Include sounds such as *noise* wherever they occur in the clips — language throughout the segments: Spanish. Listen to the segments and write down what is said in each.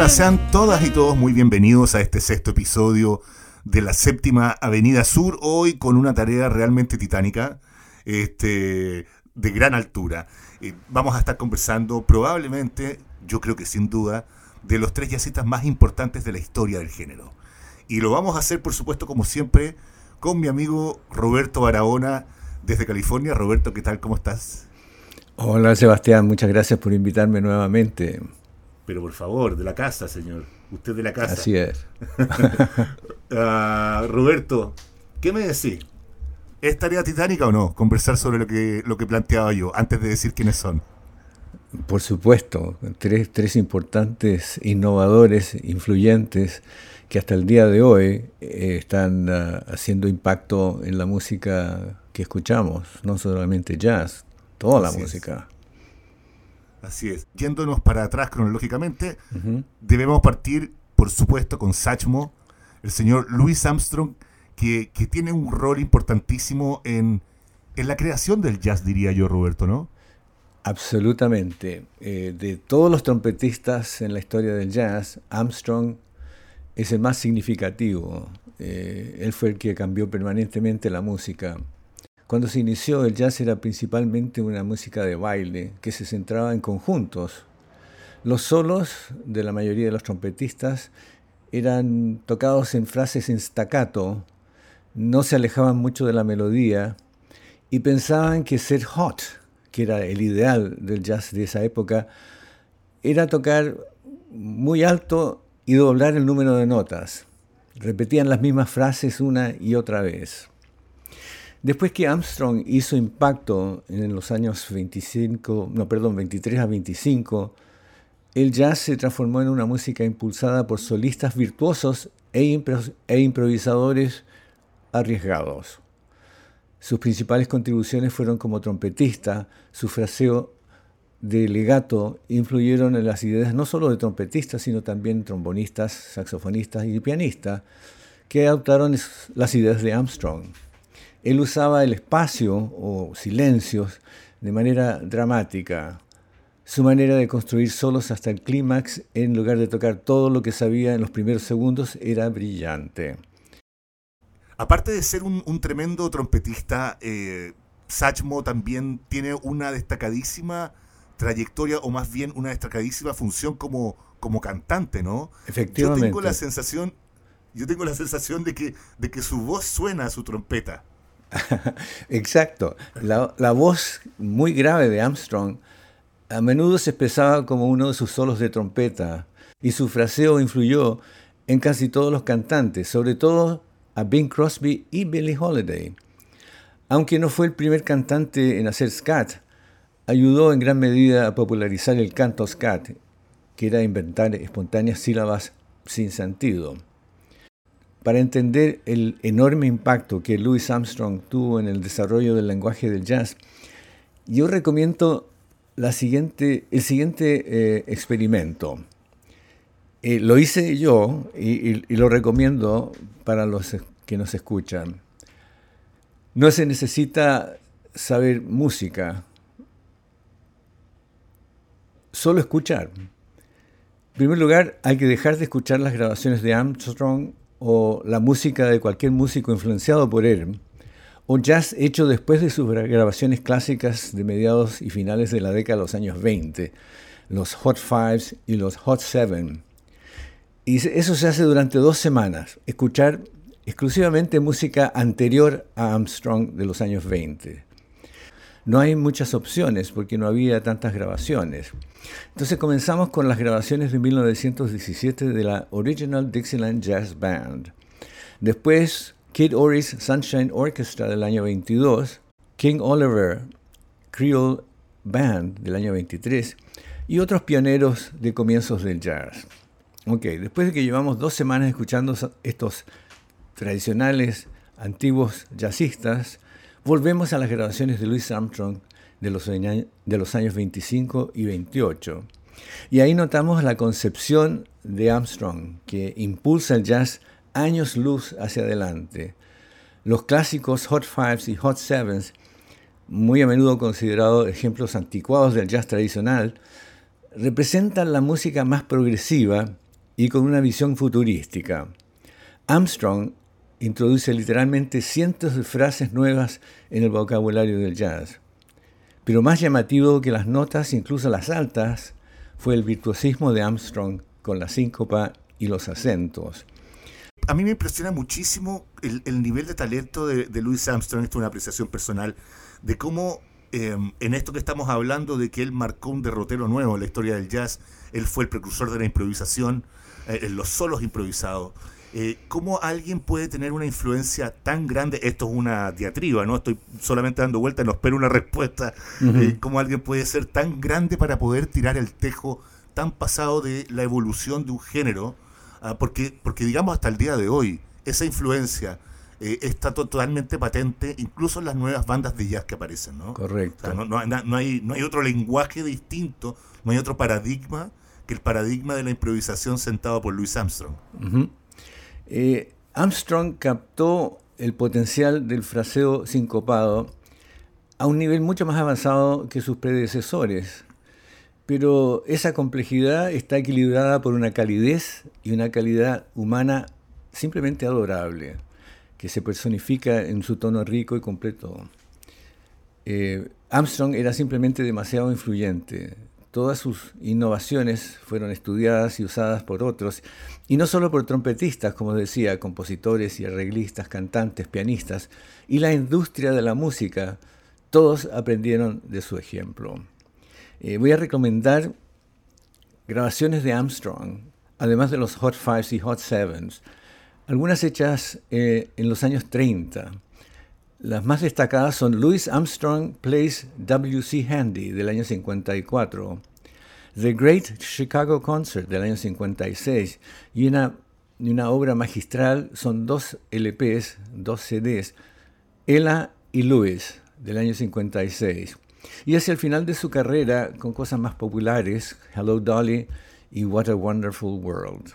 Hola, sean todas y todos muy bienvenidos a este sexto episodio de la séptima Avenida Sur, hoy con una tarea realmente titánica, este, de gran altura. Eh, vamos a estar conversando probablemente, yo creo que sin duda, de los tres jazzistas más importantes de la historia del género. Y lo vamos a hacer, por supuesto, como siempre, con mi amigo Roberto Barahona desde California. Roberto, ¿qué tal? ¿Cómo estás? Hola Sebastián, muchas gracias por invitarme nuevamente. Pero por favor, de la casa, señor. Usted de la casa. Así es. uh, *laughs* Roberto, ¿qué me decís? ¿Es tarea titánica o no? Conversar sobre lo que, lo que planteaba yo, antes de decir quiénes son. Por supuesto, tres, tres importantes innovadores, influyentes, que hasta el día de hoy eh, están uh, haciendo impacto en la música que escuchamos, no solamente jazz, toda Así la música. Es. Así es. Yéndonos para atrás cronológicamente, debemos partir, por supuesto, con Sachmo, el señor Louis Armstrong, que, tiene un rol importantísimo en, la creación del jazz, diría yo, Roberto, ¿no? Absolutamente. Eh, de todos los trompetistas en la historia del jazz, Armstrong es el más significativo. Eh, él fue el que cambió permanentemente la música. Cuando se inició, el jazz era principalmente una música de baile que se centraba en conjuntos. Los solos de la mayoría de los trompetistas eran tocados en frases en staccato, no se alejaban mucho de la melodía y pensaban que ser hot, que era el ideal del jazz de esa época, era tocar muy alto y doblar el número de notas. Repetían las mismas frases una y otra vez. Después que Armstrong hizo impacto en los años 25, no, perdón, 23 a 25, el jazz se transformó en una música impulsada por solistas virtuosos e, e improvisadores arriesgados. Sus principales contribuciones fueron como trompetista, su fraseo de legato influyeron en las ideas no solo de trompetistas, sino también trombonistas, saxofonistas y pianistas, que adoptaron las ideas de Armstrong. Él usaba el espacio o silencios de manera dramática. Su manera de construir solos hasta el clímax, en lugar de tocar todo lo que sabía en los primeros segundos, era brillante. Aparte de ser un, tremendo trompetista, eh, Sachmo también tiene una destacadísima trayectoria, o más bien una destacadísima función como, como cantante, ¿no? Efectivamente. Yo tengo la sensación, yo tengo la sensación de que, de que su voz suena a su trompeta. *laughs* Exacto. La, voz muy grave de Armstrong a menudo se expresaba como uno de sus solos de trompeta y su fraseo influyó en casi todos los cantantes, sobre todo a Bing Crosby y Billie Holiday. Aunque no fue el primer cantante en hacer scat, ayudó en gran medida a popularizar el canto scat, que era inventar espontáneas sílabas sin sentido. Para entender el enorme impacto que Louis Armstrong tuvo en el desarrollo del lenguaje del jazz, yo recomiendo el siguiente eh, experimento. Eh, lo hice yo y, y lo recomiendo para los que nos escuchan. No se necesita saber música, solo escuchar. En primer lugar, hay que dejar de escuchar las grabaciones de Armstrong o la música de cualquier músico influenciado por él, o jazz hecho después de sus grabaciones clásicas de mediados y finales de la década de los años 20, los Hot Fives y los Hot Seven. Y eso se hace durante dos semanas, escuchar exclusivamente música anterior a Armstrong de los años 20 no hay muchas opciones porque no había tantas grabaciones. Entonces comenzamos con las grabaciones de 1917 de la Original Dixieland Jazz Band. Después Kid Ory's Sunshine Orchestra del año 22, King Oliver Creole Band del año 23 y otros pioneros de comienzos del jazz. Ok, después de que llevamos dos semanas escuchando estos tradicionales antiguos jazzistas, Volvemos a las grabaciones de Louis Armstrong de los, años 25 y 28. Y ahí notamos la concepción de Armstrong, que impulsa el jazz años luz hacia adelante. Los clásicos Hot Fives y Hot Sevens, muy a menudo considerados ejemplos anticuados del jazz tradicional, representan la música más progresiva y con una visión futurística. Armstrong introduce literalmente cientos de frases nuevas en el vocabulario del jazz. Pero más llamativo que las notas, incluso las altas, fue el virtuosismo de Armstrong con la síncopa y los acentos. A mí me impresiona muchísimo el, nivel de talento de, Louis Armstrong, esto es una apreciación personal, de cómo em, en esto que estamos hablando de que él marcó un derrotero nuevo en la historia del jazz, él fue el precursor de la improvisación, eh, en los solos improvisados. Eh, ¿Cómo alguien puede tener una influencia tan grande? Esto es una diatriba, ¿no? Estoy solamente dando vueltas, no espero una respuesta. Eh, ¿Cómo alguien puede ser tan grande para poder tirar el tejo tan pasado de la evolución de un género? Ah, porque, porque digamos hasta el día de hoy, esa influencia está totalmente patente, incluso en las nuevas bandas de jazz que aparecen, ¿no? Correcto. no, hay, no hay otro lenguaje distinto, no hay otro paradigma que el paradigma de la improvisación sentado por Louis Armstrong. Eh, Armstrong captó el potencial del fraseo sincopado a un nivel mucho más avanzado que sus predecesores, pero esa complejidad está equilibrada por una calidez y una calidad humana simplemente adorable, que se personifica en su tono rico y completo. Eh, Armstrong era simplemente demasiado influyente, Todas sus innovaciones fueron estudiadas y usadas por otros, y no solo por trompetistas, como decía, compositores y arreglistas, cantantes, pianistas, y la industria de la música, todos aprendieron de su ejemplo. Eh, voy a recomendar grabaciones de Armstrong, además de los Hot Fives y Hot Sevens, algunas hechas eh, en los años 30. Las más destacadas son Louis Armstrong Plays W.C. Handy del año 54, The Great Chicago Concert del año 56 y una, una obra magistral son dos LPs, dos CDs, Ella y Louis del año 56. Y hacia el final de su carrera con cosas más populares, Hello Dolly y What a Wonderful World.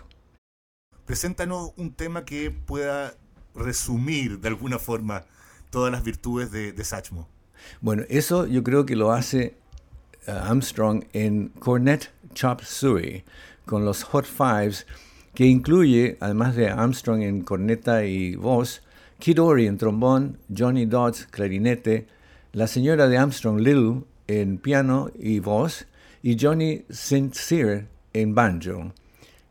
Preséntanos un tema que pueda resumir de alguna forma todas las virtudes de, de Satchmo. Bueno, eso yo creo que lo hace uh, Armstrong en Cornet Chop Suey, con los Hot Fives, que incluye, además de Armstrong en corneta y voz, Kid Ory en trombón, Johnny Dodds clarinete, la señora de Armstrong Little en piano y voz, y Johnny St. Cyr en banjo.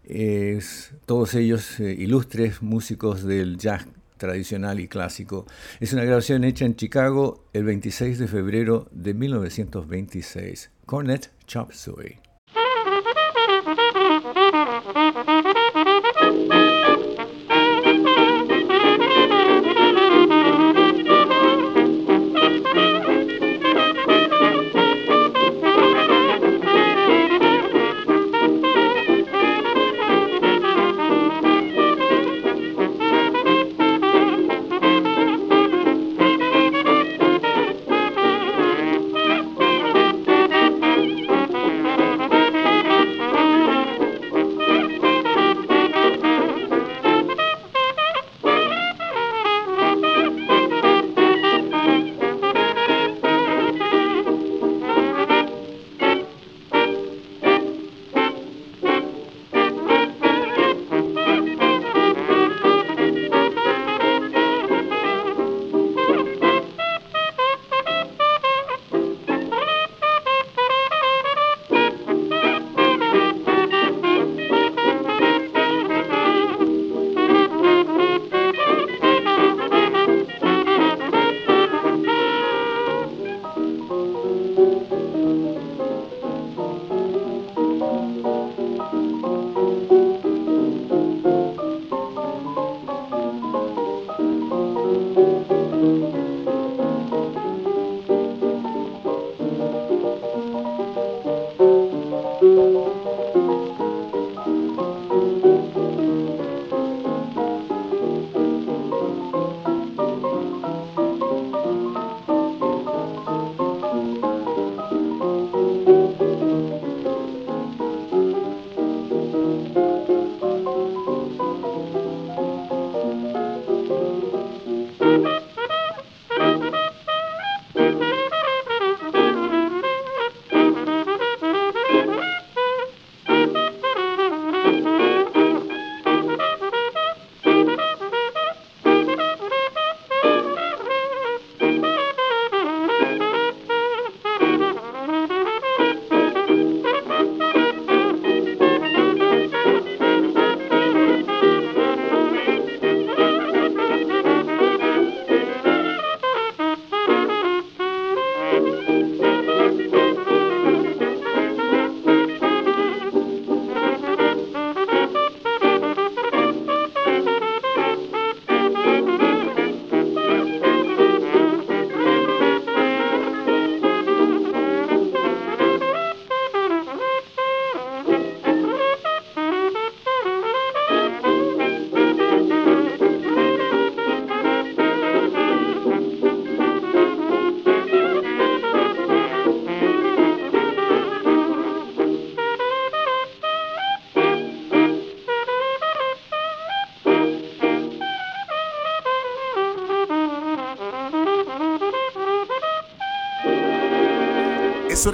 Es, todos ellos eh, ilustres músicos del jazz tradicional y clásico. Es una grabación hecha en Chicago el 26 de febrero de 1926. Cornet Chop Suey.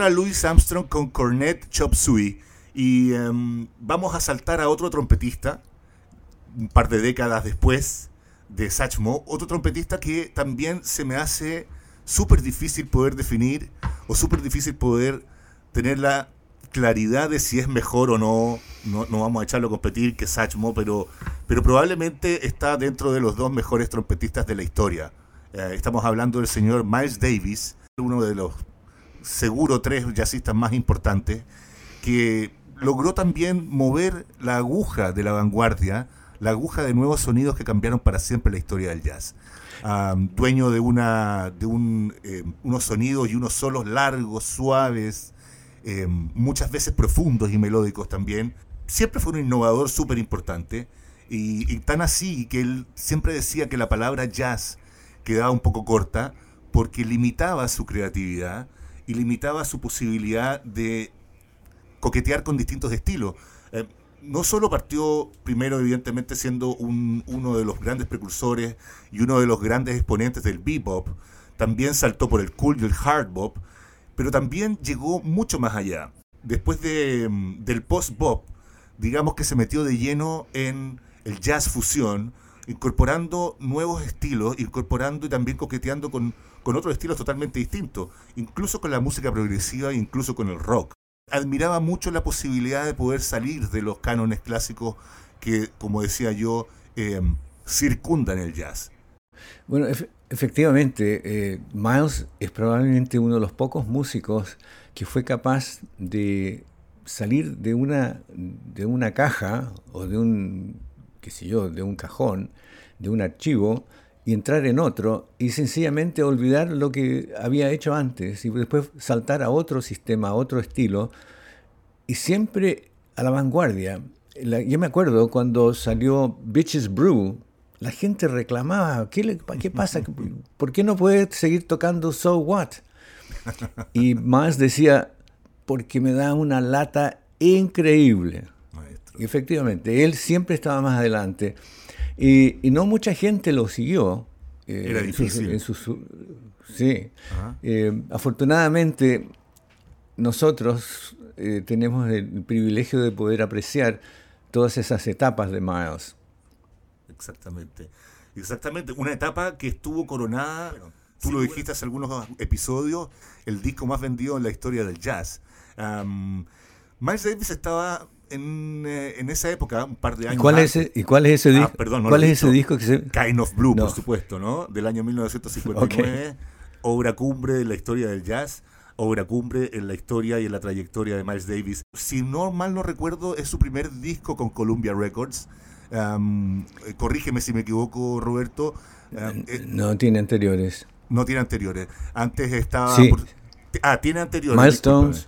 Era Louis Armstrong con Cornet Chop Suey. Y em, vamos a saltar a otro trompetista, un par de décadas después de Satchmo, otro trompetista que también se me hace súper difícil poder definir o súper difícil poder tener la claridad de si es mejor o no, no, vamos a echarlo a competir que Satchmo, pero, pero probablemente está dentro de los dos mejores trompetistas de la historia. Eh, estamos hablando del señor Miles Davis, uno de los seguro tres jazzistas más importantes, que logró también mover la aguja de la vanguardia, la aguja de nuevos sonidos que cambiaron para siempre la historia del jazz. dueño de, una, de un, eh, unos sonidos y unos solos largos, suaves, eh, muchas veces profundos y melódicos también. Siempre fue un innovador súper importante y, tan así que él siempre decía que la palabra jazz quedaba un poco corta porque limitaba su creatividad y limitaba su posibilidad de coquetear con distintos estilos. Eh, no solo partió primero, evidentemente, siendo uno de los grandes precursores y uno de los grandes exponentes del bebop, también saltó por el cool y el hard bop, pero también llegó mucho más allá. Después de, mm, del post-bop, digamos que se metió de lleno en el jazz fusión, incorporando nuevos estilos, incorporando y también coqueteando con, con otros estilos totalmente distintos, incluso con la música progresiva, incluso con el rock admiraba mucho la posibilidad de poder salir de los cánones clásicos que, como decía yo, em, circundan el jazz. Bueno, efectivamente, eh, Miles es probablemente uno de los pocos músicos que fue capaz de salir de una, de una caja o de un, qué sé yo, de un cajón, de un archivo, y entrar en otro y sencillamente olvidar lo que había hecho antes y después saltar a otro sistema, a otro estilo y siempre a la vanguardia. yo me acuerdo cuando salió Bitches Brew, la gente reclamaba, ¿qué, qué pasa? *laughs* ¿Por qué no puede seguir tocando So What? Y más decía, porque me da una lata increíble. efectivamente, él siempre estaba más adelante. Y, no mucha gente lo siguió. Eh, Era difícil. sí. Eh, afortunadamente, nosotros eh, tenemos el privilegio de poder apreciar todas esas etapas de Miles. Exactamente. Exactamente. Una etapa que estuvo coronada, tú lo dijiste hace algunos episodios, el disco más vendido en la historia del jazz. Miles Davis estaba eh, en, esa época, un par de años. ¿Y cuál, es, ese, ¿y cuál es ese ah, disco? perdón, ¿Cuál es ese disco que se... Kind of Blue, por supuesto, ¿no? Del año 1959. Obra cumbre de la historia del jazz. Obra cumbre en la historia y en la trayectoria de Miles Davis. Si no mal no recuerdo, es su primer disco con Columbia Records. Eh, corrígeme si me equivoco, Roberto. Eh, no tiene anteriores. No tiene anteriores. Antes estaba. ah, tiene anteriores. Milestones.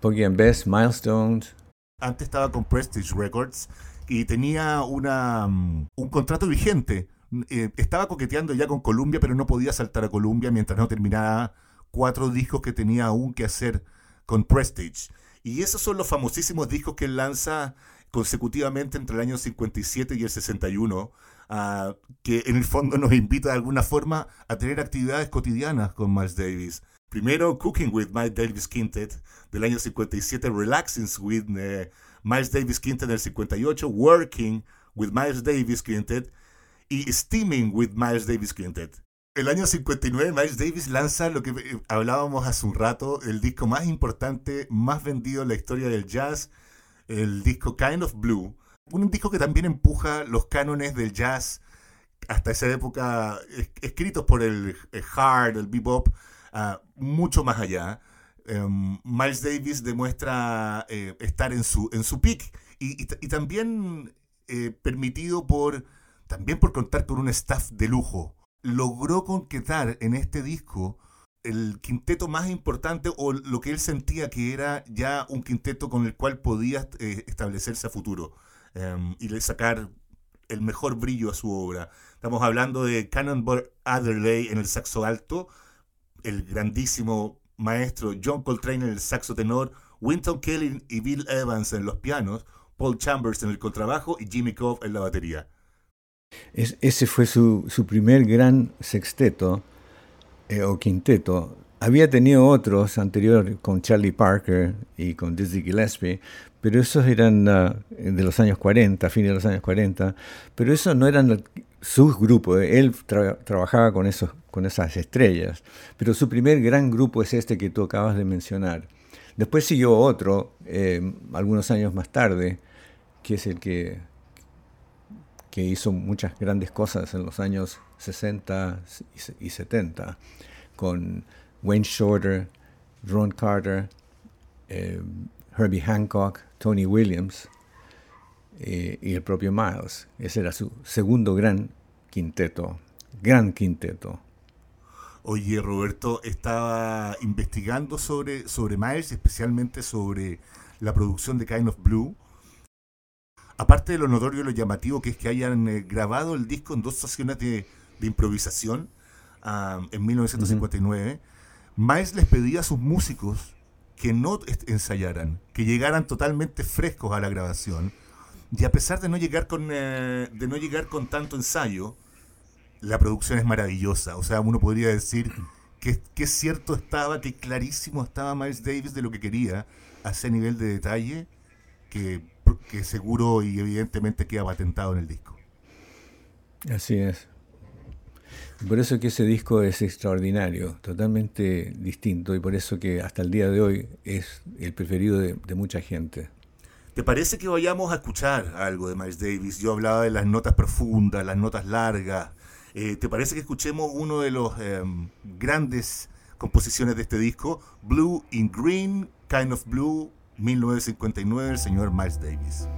Porque en Best, Milestones. Antes estaba con Prestige Records y tenía una, mm, un contrato vigente. Eh, estaba coqueteando ya con Columbia, pero no podía saltar a Columbia mientras no terminara cuatro discos que tenía aún que hacer con Prestige. Y esos son los famosísimos discos que él lanza consecutivamente entre el año 57 y el 61, ah, que en el fondo nos invita de alguna forma a tener actividades cotidianas con Miles Davis. Primero, Cooking with Miles Davis Quintet del año 57, Relaxing with eh, Miles Davis Quintet del 58, Working with Miles Davis Quintet y Steaming with Miles Davis Quintet. El año 59, Miles Davis lanza lo que eh, hablábamos hace un rato, el disco más importante, más vendido en la historia del jazz, el disco Kind of Blue. Un disco que también empuja los cánones del jazz hasta esa época, escritos por el hard, el bebop, mucho más allá. Em, Miles Davis demuestra eh, estar en su, en su peak y, también eh, permitido por, también por contar con un staff de lujo. Logró conquistar en este disco el quinteto más importante o lo que él sentía que era ya un quinteto con el cual podía eh, establecerse a futuro em, y le sacar el mejor brillo a su obra. Estamos hablando de Cannonball Adderley en el saxo alto, el grandísimo maestro John Coltrane en el saxo tenor, Winton Kelly y Bill Evans en los pianos, Paul Chambers en el contrabajo y Jimmy Cobb en la batería. ese fue su, primer gran sexteto eh, o quinteto. había tenido otros anteriores con Charlie Parker y con Dizzy Gillespie, pero esos eran uh, de los años 40, fines de los años 40, pero esos no eran sus grupos, él trabajaba con, esos, con esas estrellas, pero su primer gran grupo es este que tú acabas de mencionar. Después siguió otro, eh, algunos años más tarde, que es el que, que hizo muchas grandes cosas en los años 60 y 70, con Wayne Shorter, Ron Carter, eh, Herbie Hancock, Tony Williams eh, y el propio Miles. Ese era su segundo gran quinteto, gran quinteto. Oye, Roberto, estaba investigando sobre, sobre Miles, especialmente sobre la producción de Kind of Blue. Aparte de lo notorio y lo llamativo que es que hayan eh, grabado el disco en dos sesiones de, improvisación ah, en 1959, Miles les pedía a sus músicos que no ensayaran, que llegaran totalmente frescos a la grabación. Y a pesar de no llegar con, eh, de no llegar con tanto ensayo, la producción es maravillosa. O sea, uno podría decir que, que cierto estaba, que clarísimo estaba Miles Davis de lo que quería a ese nivel de detalle que, que seguro y evidentemente queda patentado en el disco. Así es. Por eso que ese disco es extraordinario, totalmente distinto y por eso que hasta el día de hoy es el preferido de, mucha gente. ¿Te parece que vayamos a escuchar algo de Miles Davis? Yo hablaba de las notas profundas, las notas largas. Eh, ¿Te parece que escuchemos uno de los em, grandes composiciones de este disco, Blue in Green, Kind of Blue, 1959, el señor Miles Davis?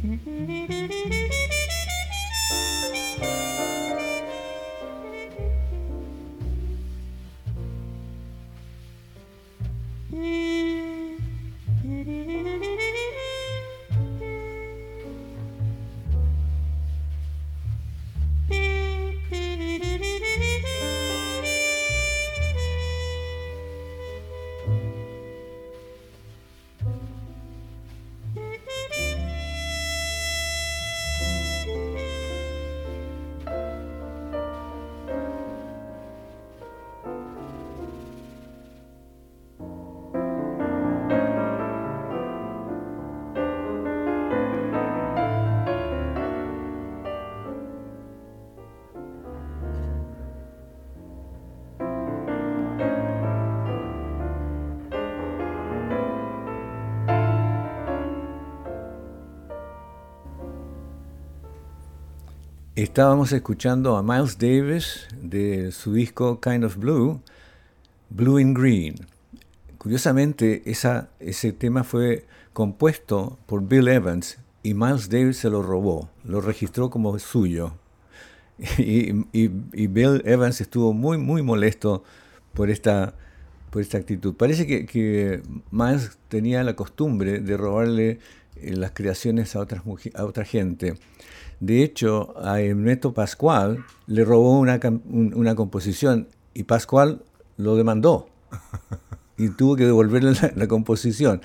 Mm-hmm. Estábamos escuchando a Miles Davis de su disco Kind of Blue, Blue in Green. Curiosamente, ese tema fue compuesto por Bill Evans y Miles Davis se lo robó, lo registró como suyo. *laughs* Y, y, Bill Evans estuvo muy, muy molesto por esta, por esta actitud. Parece que, que Miles tenía la costumbre de robarle eh, las creaciones a, otras, a otra gente. De hecho, a Ernesto Pascual le robó una, una composición y Pascual lo demandó *laughs* y tuvo que devolverle la, composición.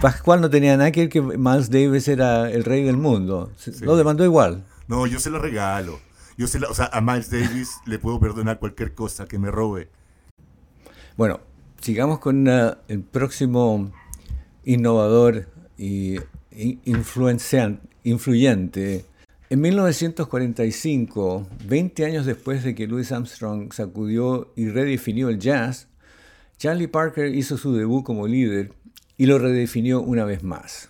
Pascual no tenía nada que ver que Miles Davis era el rey del mundo. Lo demandó igual. No, yo se lo regalo. Yo se o sea, a Miles Davis *laughs* le puedo perdonar cualquier cosa que me robe. Bueno, sigamos con uh, el próximo innovador y influyente en 1945, 20 años después de que Louis Armstrong sacudió y redefinió el jazz, Charlie Parker hizo su debut como líder y lo redefinió una vez más.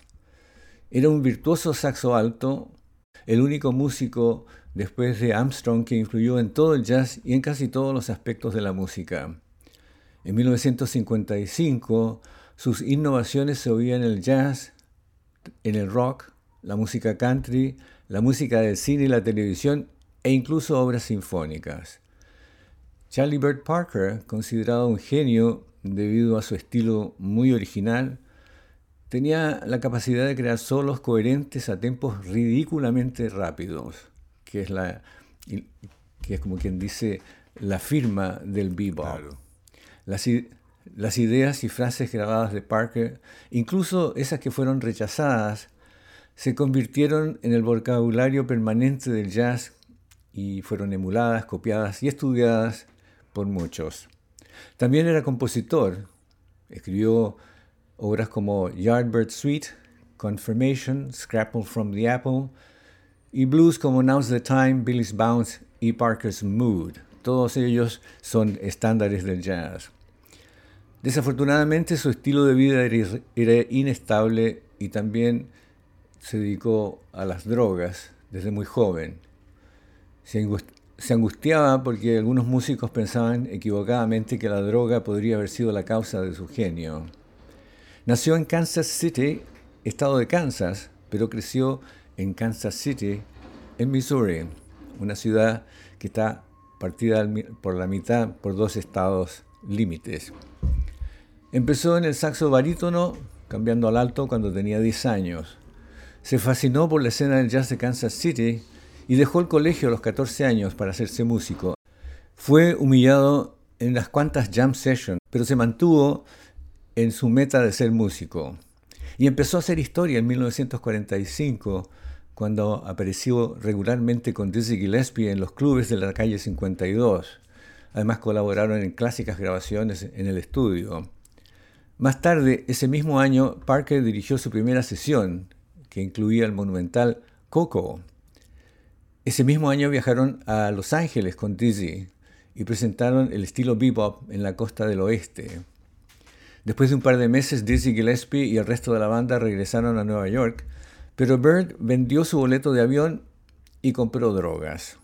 Era un virtuoso saxo alto, el único músico después de Armstrong que influyó en todo el jazz y en casi todos los aspectos de la música. En 1955, sus innovaciones se oían en el jazz, en el rock, la música country, la música del cine y la televisión e incluso obras sinfónicas. Charlie Bird Parker, considerado un genio debido a su estilo muy original, tenía la capacidad de crear solos coherentes a tempos ridículamente rápidos, que es, la, que es como quien dice la firma del bebop. Las, las ideas y frases grabadas de Parker, incluso esas que fueron rechazadas, se convirtieron en el vocabulario permanente del jazz y fueron emuladas, copiadas y estudiadas por muchos. También era compositor. Escribió obras como Yardbird Suite, Confirmation, Scrapple from the Apple y blues como Now's the Time, Billy's Bounce y Parker's Mood. Todos ellos son estándares del jazz. Desafortunadamente su estilo de vida era inestable y también se dedicó a las drogas desde muy joven. Se angustiaba porque algunos músicos pensaban equivocadamente que la droga podría haber sido la causa de su genio. Nació en Kansas City, estado de Kansas, pero creció en Kansas City, en Missouri, una ciudad que está partida por la mitad por dos estados límites. Empezó en el saxo barítono, cambiando al alto cuando tenía 10 años. Se fascinó por la escena del jazz de Kansas City y dejó el colegio a los 14 años para hacerse músico. Fue humillado en unas cuantas jam sessions, pero se mantuvo en su meta de ser músico. Y empezó a hacer historia en 1945, cuando apareció regularmente con Dizzy Gillespie en los clubes de la calle 52. Además colaboraron en clásicas grabaciones en el estudio. Más tarde, ese mismo año, Parker dirigió su primera sesión, que incluía el monumental Coco. Ese mismo año viajaron a Los Ángeles con Dizzy y presentaron el estilo bebop en la costa del oeste. Después de un par de meses, Dizzy Gillespie y el resto de la banda regresaron a Nueva York, pero Bird vendió su boleto de avión y compró drogas.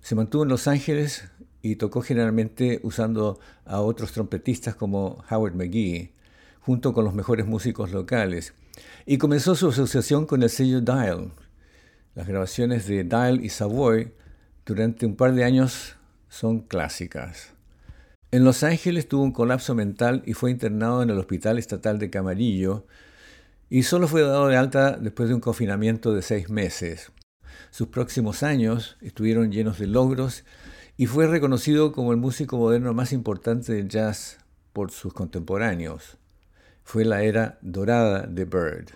Se mantuvo en Los Ángeles y tocó generalmente usando a otros trompetistas como Howard McGee, junto con los mejores músicos locales, y comenzó su asociación con el sello Dial. Las grabaciones de Dial y Savoy durante un par de años son clásicas. En Los Ángeles tuvo un colapso mental y fue internado en el Hospital Estatal de Camarillo y solo fue dado de alta después de un confinamiento de seis meses. Sus próximos años estuvieron llenos de logros y fue reconocido como el músico moderno más importante del jazz por sus contemporáneos. Fue la era dorada de Bird.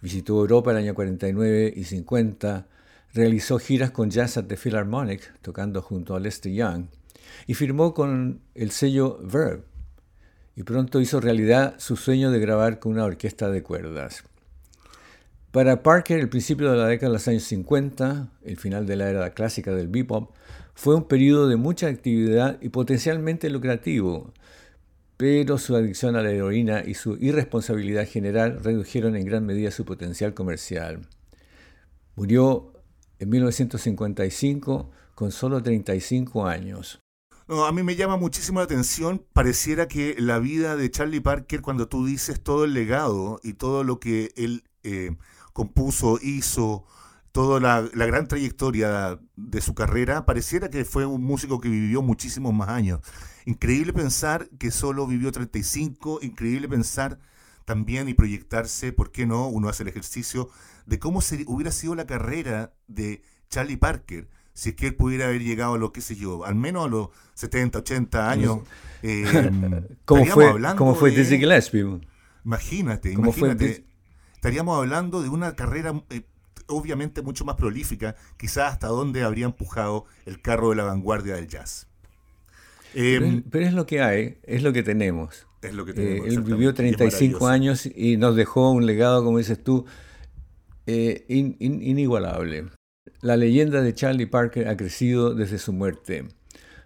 Visitó Europa el año 49 y 50, realizó giras con Jazz at the Philharmonic, tocando junto a Lester Young, y firmó con el sello Verb. Y pronto hizo realidad su sueño de grabar con una orquesta de cuerdas. Para Parker, el principio de la década de los años 50, el final de la era clásica del bebop, fue un periodo de mucha actividad y potencialmente lucrativo, pero su adicción a la heroína y su irresponsabilidad general redujeron en gran medida su potencial comercial. Murió en 1955 con solo 35 años. a mí me llama muchísimo la atención, pareciera que la vida de Charlie Parker, cuando tú dices todo el legado y todo lo que él eh, compuso, hizo, toda la, gran trayectoria de su carrera, pareciera que fue un músico que vivió muchísimos más años. Increíble pensar que solo vivió 35, increíble pensar también y proyectarse, ¿por qué no? Uno hace el ejercicio de cómo se, hubiera sido la carrera de Charlie Parker si es que él pudiera haber llegado a lo que sé yo, al menos a los 70, 80 años. *laughs* Eh, ¿Cómo, fue, ¿Cómo fue Dizzy Gillespie? Imagínate, imagínate. estaríamos hablando de una carrera eh, obviamente mucho más prolífica, quizás hasta donde habría empujado el carro de la vanguardia del jazz. Em, pero, es lo que hay, es lo que tenemos. Es lo que tenemos. Eh, él vivió 35 años y nos dejó un legado, como dices tú, eh, inigualable. La leyenda de Charlie Parker ha crecido desde su muerte.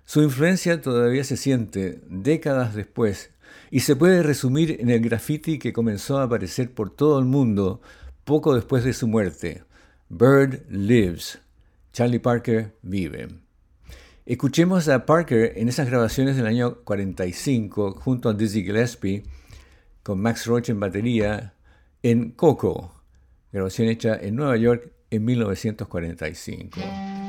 Su influencia todavía se siente décadas después y se puede resumir en el graffiti que comenzó a aparecer por todo el mundo poco después de su muerte. Bird Lives. Charlie Parker vive. Escuchemos a Parker en esas grabaciones del año 45 junto a Dizzy Gillespie con Max Roach en batería en Coco, grabación hecha en Nueva York en 1945.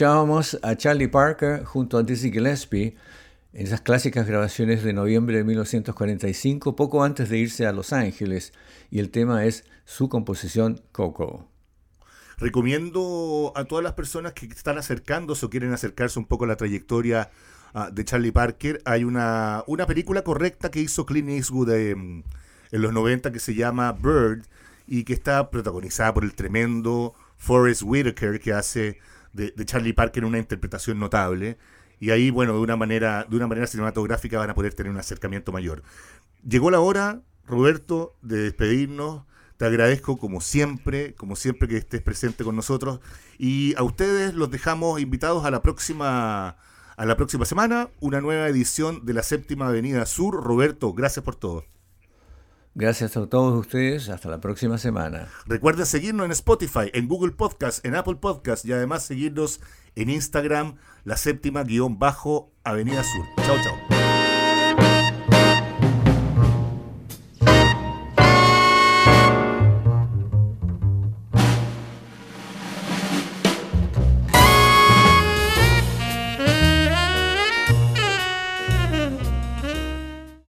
Escuchábamos a Charlie Parker junto a Dizzy Gillespie en esas clásicas grabaciones de noviembre de 1945, poco antes de irse a Los Ángeles, y el tema es su composición Coco. Recomiendo a todas las personas que están acercándose o quieren acercarse un poco a la trayectoria uh, de Charlie Parker. Hay una, una película correcta que hizo Clint Eastwood en los 90 que se llama Bird y que está protagonizada por el tremendo Forrest Whitaker que hace de, Charlie Parker una interpretación notable. Y ahí, bueno, de una manera, de una manera cinematográfica van a poder tener un acercamiento mayor. Llegó la hora, Roberto, de despedirnos. Te agradezco como siempre, como siempre que estés presente con nosotros. Y a ustedes los dejamos invitados a la próxima, a la próxima semana, una nueva edición de la séptima Avenida Sur. Roberto, gracias por todo. Gracias a todos ustedes. Hasta la próxima semana. Recuerden seguirnos en Spotify, en Google Podcast, en Apple Podcast y además seguirnos en Instagram, la séptima guion bajo Avenida Sur. Chao, chao.